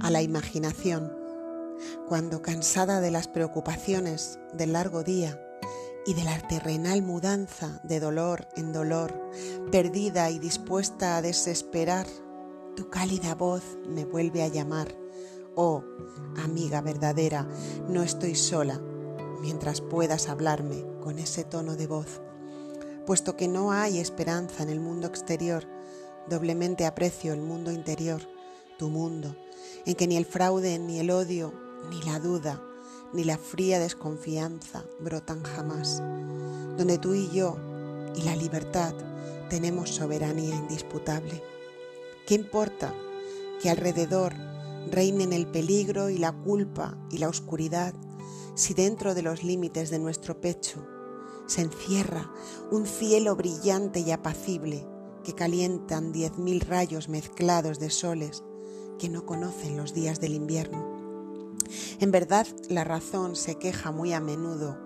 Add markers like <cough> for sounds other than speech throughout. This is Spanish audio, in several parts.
a la imaginación, cuando cansada de las preocupaciones del largo día y de la terrenal mudanza de dolor en dolor, perdida y dispuesta a desesperar, tu cálida voz me vuelve a llamar. Oh, amiga verdadera, no estoy sola, mientras puedas hablarme con ese tono de voz. Puesto que no hay esperanza en el mundo exterior, doblemente aprecio el mundo interior, tu mundo, en que ni el fraude, ni el odio, ni la duda, ni la fría desconfianza brotan jamás, donde tú y yo y la libertad tenemos soberanía indisputable. ¿Qué importa que alrededor reinen el peligro y la culpa y la oscuridad si dentro de los límites de nuestro pecho se encierra un cielo brillante y apacible que calientan diez mil rayos mezclados de soles que no conocen los días del invierno. En verdad, la razón se queja muy a menudo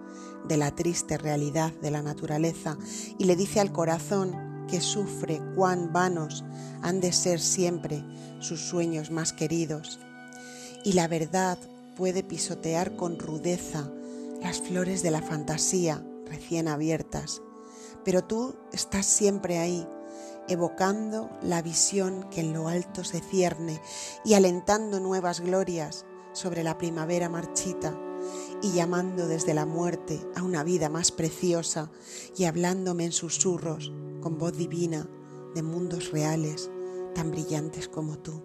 de la triste realidad de la naturaleza y le dice al corazón que sufre cuán vanos han de ser siempre sus sueños más queridos. Y la verdad puede pisotear con rudeza las flores de la fantasía recién abiertas, pero tú estás siempre ahí, evocando la visión que en lo alto se cierne y alentando nuevas glorias sobre la primavera marchita y llamando desde la muerte a una vida más preciosa y hablándome en susurros con voz divina de mundos reales tan brillantes como tú.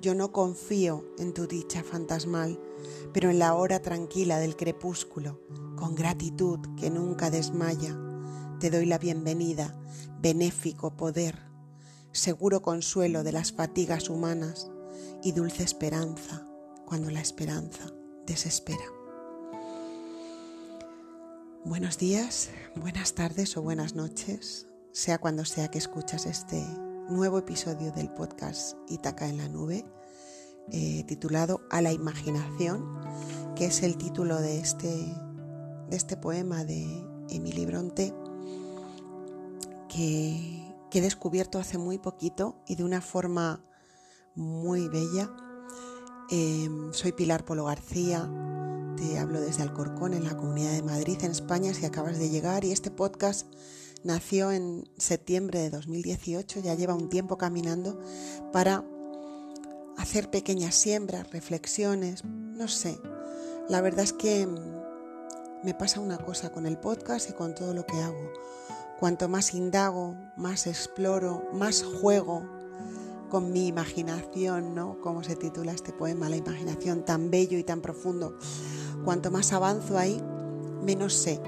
Yo no confío en tu dicha fantasmal, pero en la hora tranquila del crepúsculo, con gratitud que nunca desmaya, te doy la bienvenida, benéfico poder, seguro consuelo de las fatigas humanas y dulce esperanza cuando la esperanza desespera. Buenos días, buenas tardes o buenas noches, sea cuando sea que escuchas este nuevo episodio del podcast Itaca en la nube, eh, titulado A la imaginación, que es el título de este, de este poema de Emily Bronte, que, he descubierto hace muy poquito y de una forma muy bella Em, soy Pilar Polo García, te hablo desde Alcorcón, en la Comunidad de Madrid, en España, si acabas de llegar. Y este podcast nació en septiembre de 2018, ya lleva un tiempo caminando para hacer pequeñas siembras, reflexiones, no sé. La verdad es que em, me pasa una cosa con el podcast y con todo lo que hago. Cuanto más indago, más exploro, más juego, con mi imaginación, ¿no? Como se titula este poema, la imaginación tan bello y tan profundo. Cuanto más avanzo ahí, menos sé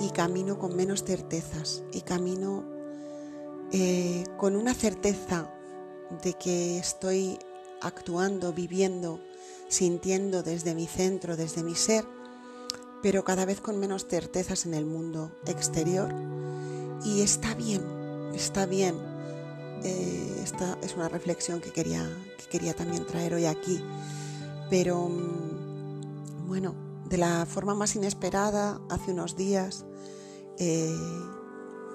y camino con menos certezas y camino eh, con una certeza de que estoy actuando, viviendo, sintiendo desde mi centro, desde mi ser, pero cada vez con menos certezas en el mundo exterior. Y está bien, está bien eh, esta es una reflexión que quería, que quería también traer hoy aquí. Pero mm, bueno, de la forma más inesperada, hace unos días eh,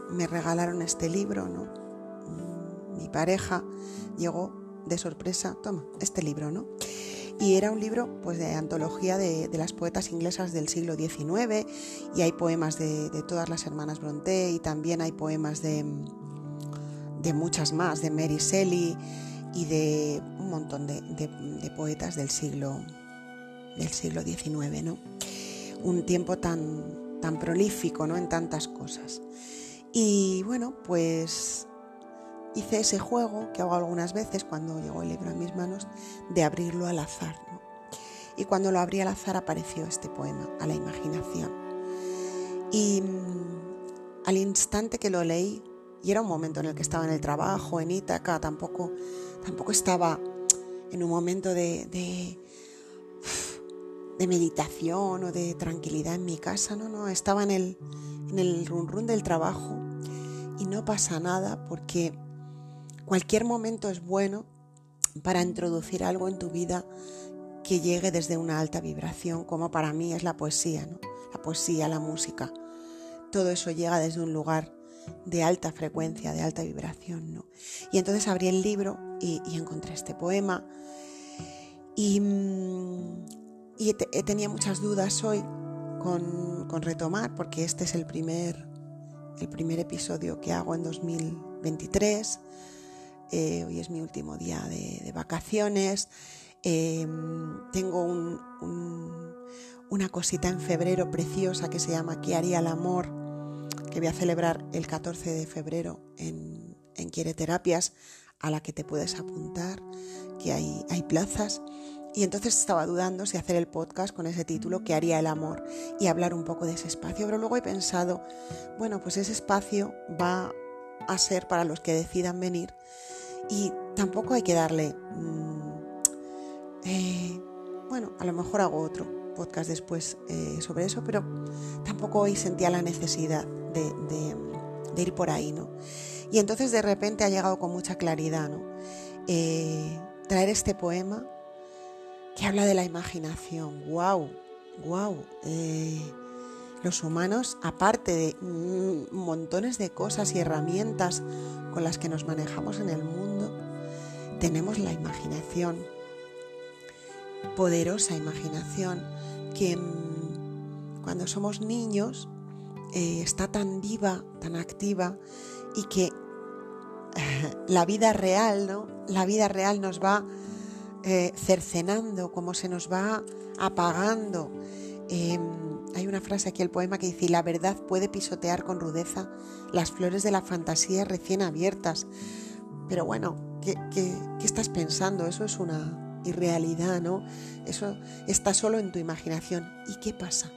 me regalaron este libro, ¿no? Mm, mi pareja llegó de sorpresa, toma, este libro, ¿no? Y era un libro pues, de antología de, las poetas inglesas del siglo XIX y hay poemas de, de todas las hermanas Bronte y también hay poemas de, de muchas más, de Mary Shelley y de un montón de, poetas del siglo, del siglo XIX, ¿no? Un tiempo tan, tan prolífico ¿no? en tantas cosas. Y bueno, pues hice ese juego que hago algunas veces cuando llegó el libro a mis manos, de abrirlo al azar. Y cuando lo abrí al azar apareció este poema, a la imaginación. Y mm, al instante que lo leí, y era un momento en el que estaba en el trabajo, en Ítaca, tampoco, tampoco estaba en un momento de, de, meditación o de tranquilidad en mi casa, no, no, estaba en el, en el run run del trabajo y no pasa nada porque cualquier momento es bueno para introducir algo en tu vida que llegue desde una alta vibración, como para mí es la poesía, ¿no? La poesía, la música. Todo eso llega desde un lugar de alta frecuencia, de alta vibración. ¿no? Y entonces abrí el libro y, encontré este poema Y, mm, y tenía muchas dudas hoy con, con, retomar, porque este es el primer, el primer episodio que hago en 2023. Eh, hoy es mi último día de, vacaciones. Em, tengo un, una cosita en febrero preciosa que se llama ¿Qué haría el amor? que voy a celebrar el 14 de febrero en, en Quiere Terapias, a la que te puedes apuntar, que hay, hay plazas. Y entonces estaba dudando si hacer el podcast con ese título, que haría el amor? Y hablar un poco de ese espacio. Pero luego he pensado, bueno, pues ese espacio va a ser para los que decidan venir. Y tampoco hay que darle... Mm, eh, bueno, a lo mejor hago otro podcast después eh, sobre eso, pero tampoco hoy sentía la necesidad de, ir por ahí, ¿no? Y entonces de repente ha llegado con mucha claridad, ¿no? Eh, traer este poema que habla de la imaginación. ¡Wow! ¡Wow! Eh, los humanos, aparte de mm, montones de cosas y herramientas con las que nos manejamos en el mundo, tenemos la imaginación, poderosa imaginación, que mm, cuando somos niños eh, está tan viva, tan activa y que la vida real, ¿no? La vida real nos va eh, cercenando, como se nos va apagando. Em, hay una frase aquí el poema que dice, la verdad puede pisotear con rudeza las flores de la fantasía recién abiertas. Pero bueno, ¿qué, qué, estás pensando? Eso es una irrealidad, ¿no? Eso está solo en tu imaginación. ¿Y qué pasa?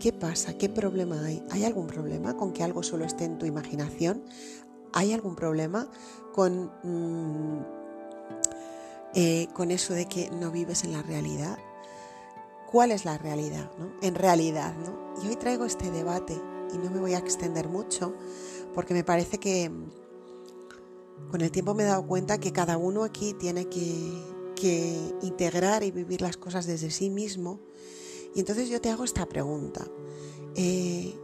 ¿Qué pasa? ¿Qué problema hay? ¿Hay algún problema con que algo solo esté en tu imaginación? ¿Hay algún problema con... Mm, eh, con eso de que no vives en la realidad. ¿Cuál es la realidad? En realidad, ¿no? Y hoy traigo este debate y no me voy a extender mucho porque me parece que con el tiempo me he dado cuenta que cada uno aquí tiene que, integrar y vivir las cosas desde sí mismo. Y entonces yo te hago esta pregunta. Eh,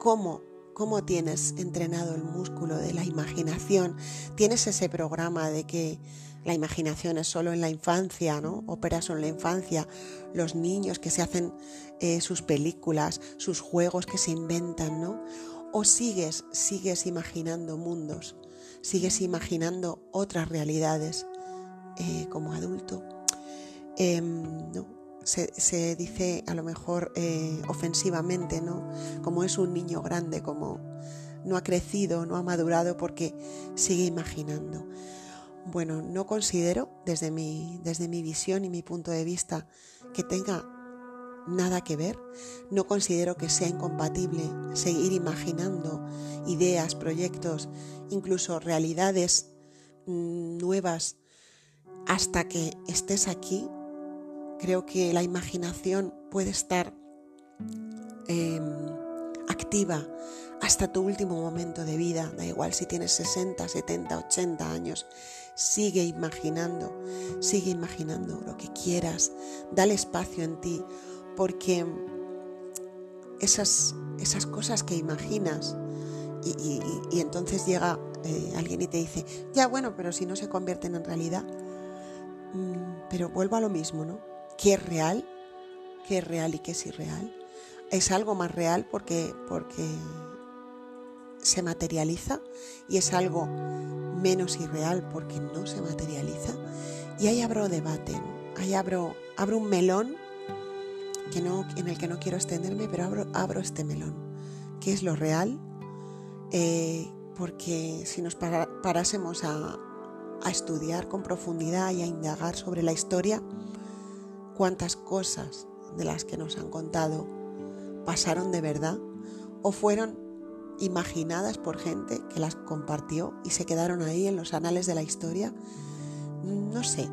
¿Cómo cómo tienes entrenado el músculo de la imaginación. Tienes ese programa de que la imaginación es solo en la infancia, ¿no? Opera solo en la infancia. Los niños que se hacen eh, sus películas, sus juegos que se inventan, ¿no? O sigues, sigues imaginando mundos, sigues imaginando otras realidades eh, como adulto. Em, ¿no? se, dice a lo mejor eh, ofensivamente, ¿no? Como es un niño grande, como no ha crecido, no ha madurado porque sigue imaginando. Bueno, no considero desde mi, desde mi visión y mi punto de vista que tenga nada que ver. No considero que sea incompatible seguir imaginando ideas, proyectos, incluso realidades mm, nuevas hasta que estés aquí Creo que la imaginación puede estar em, hasta tu último momento de vida, da igual si tienes 60, 70, 80 años, sigue imaginando, sigue imaginando lo que quieras, dale espacio en ti, porque esas, esas cosas que imaginas y, entonces llega eh, alguien y te dice, ya bueno, pero si no se convierten en realidad, mm, pero vuelvo a lo mismo, ¿no? qué es real, qué es real y qué es irreal. Es algo más real porque, porque se materializa y es algo menos irreal porque no se materializa. Y ahí abro debate, ahí abro, abro un melón que no, en el que no quiero extenderme, pero abro, abro este melón. ¿Qué es lo real? Eh, porque si nos parásemos a estudiar con profundidad y a indagar sobre la historia, cuántas cosas de las que nos han contado pasaron de verdad o fueron imaginadas por gente que las compartió y se quedaron ahí en los anales de la historia. No sé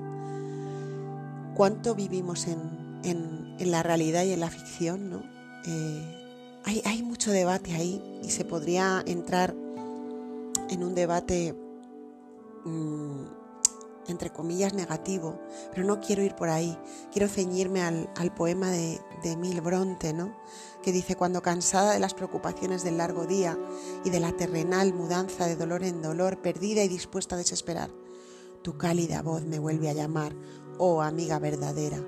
cuánto vivimos en, la realidad y en la ficción, ¿no? Eh, hay, mucho debate ahí y se podría entrar en un debate mm, entre comillas, negativo, pero no quiero ir por ahí. Quiero ceñirme al, poema de, de Emil Bronte, ¿no? que dice, cuando cansada de las preocupaciones del largo día y de la terrenal mudanza de dolor en dolor, perdida y dispuesta a desesperar, tu cálida voz me vuelve a llamar, oh amiga verdadera,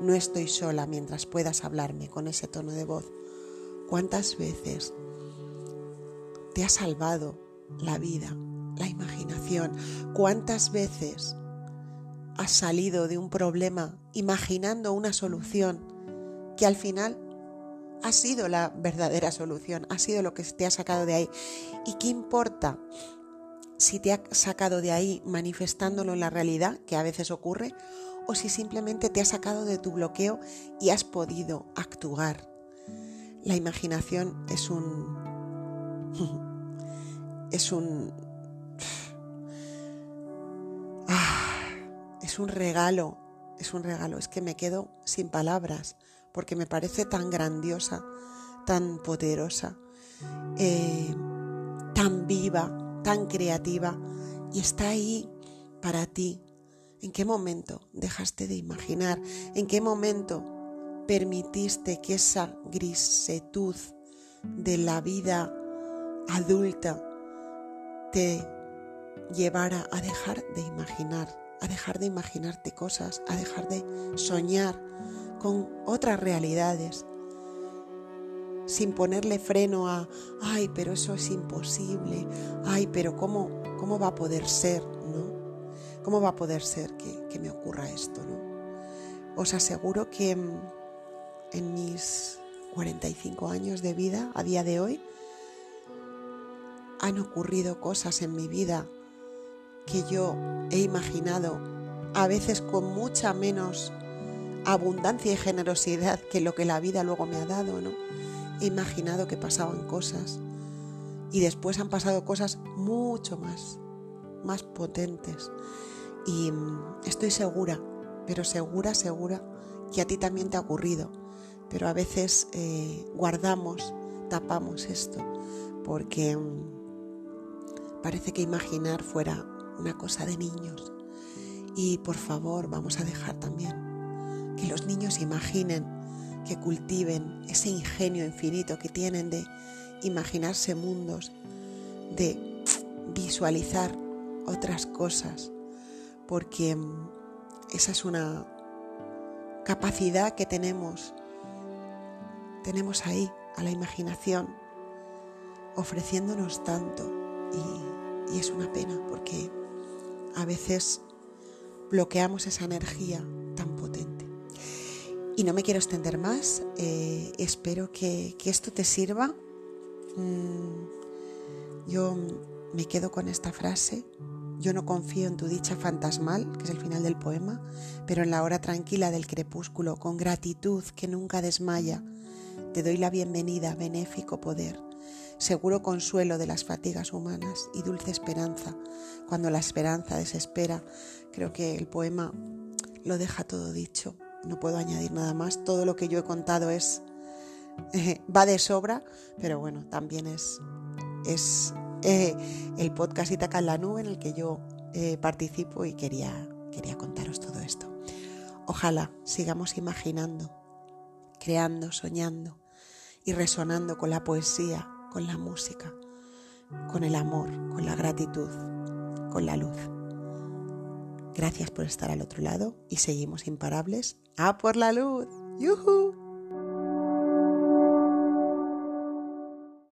no estoy sola mientras puedas hablarme con ese tono de voz. ¿Cuántas veces te ha salvado la vida, la imaginación? ¿Cuántas veces has salido de un problema imaginando una solución que al final ha sido la verdadera solución, ha sido lo que te ha sacado de ahí. ¿Y qué importa si te ha sacado de ahí manifestándolo en la realidad, que a veces ocurre, o si simplemente te ha sacado de tu bloqueo y has podido actuar? La imaginación es un... <laughs> es un... es un regalo, es un regalo, es que me quedo sin palabras porque me parece tan grandiosa, tan poderosa, eh, tan viva, tan creativa y está ahí para ti. ¿En qué momento dejaste de imaginar? ¿En qué momento permitiste que esa grisetud de la vida adulta te llevara a dejar de imaginar, a dejar de imaginarte cosas, a dejar de soñar, con otras realidades, sin ponerle freno a, ay, pero eso es imposible, ay, pero ¿cómo, cómo va a poder ser? ¿no? ¿Cómo va a poder ser que, que me ocurra esto? ¿no? Os aseguro que en mis 45 años de vida, a día de hoy, han ocurrido cosas en mi vida que yo he imaginado, a veces con mucha menos abundancia y generosidad que lo que la vida luego me ha dado, ¿no? He imaginado que pasaban cosas y después han pasado cosas mucho más, más potentes. Y mm, estoy segura, pero segura, segura, que a ti también te ha ocurrido. Pero a veces eh, guardamos, tapamos esto, porque mm, parece que imaginar fuera una cosa de niños. Y por favor, vamos a dejar también que los niños imaginen, que cultiven ese ingenio infinito que tienen de imaginarse mundos, de visualizar otras cosas, porque mm, esa es una capacidad que tenemos, tenemos ahí, a la imaginación, ofreciéndonos tanto y, y es una pena porque a veces bloqueamos esa energía tan potente. Y no me quiero extender más, eh, espero que, esto te sirva. Mm, yo me quedo con esta frase, yo no confío en tu dicha fantasmal, que es el final del poema, pero en la hora tranquila del crepúsculo, con gratitud que nunca desmaya, te doy la bienvenida, benéfico poder, seguro consuelo de las fatigas humanas y dulce esperanza. Cuando la esperanza desespera, creo que el poema lo deja todo dicho no puedo añadir nada más. Todo lo que yo he contado es eh, va de sobra, pero bueno, también es, es eh, el podcast Itaca en la nube en el que yo eh, participo y quería, quería contaros todo esto. Ojalá sigamos imaginando, creando, soñando y resonando con la poesía, con la música, con el amor, con la gratitud, con la luz. Gracias por estar al otro lado y seguimos imparables. ¡A por la luz! ¡Yuhu!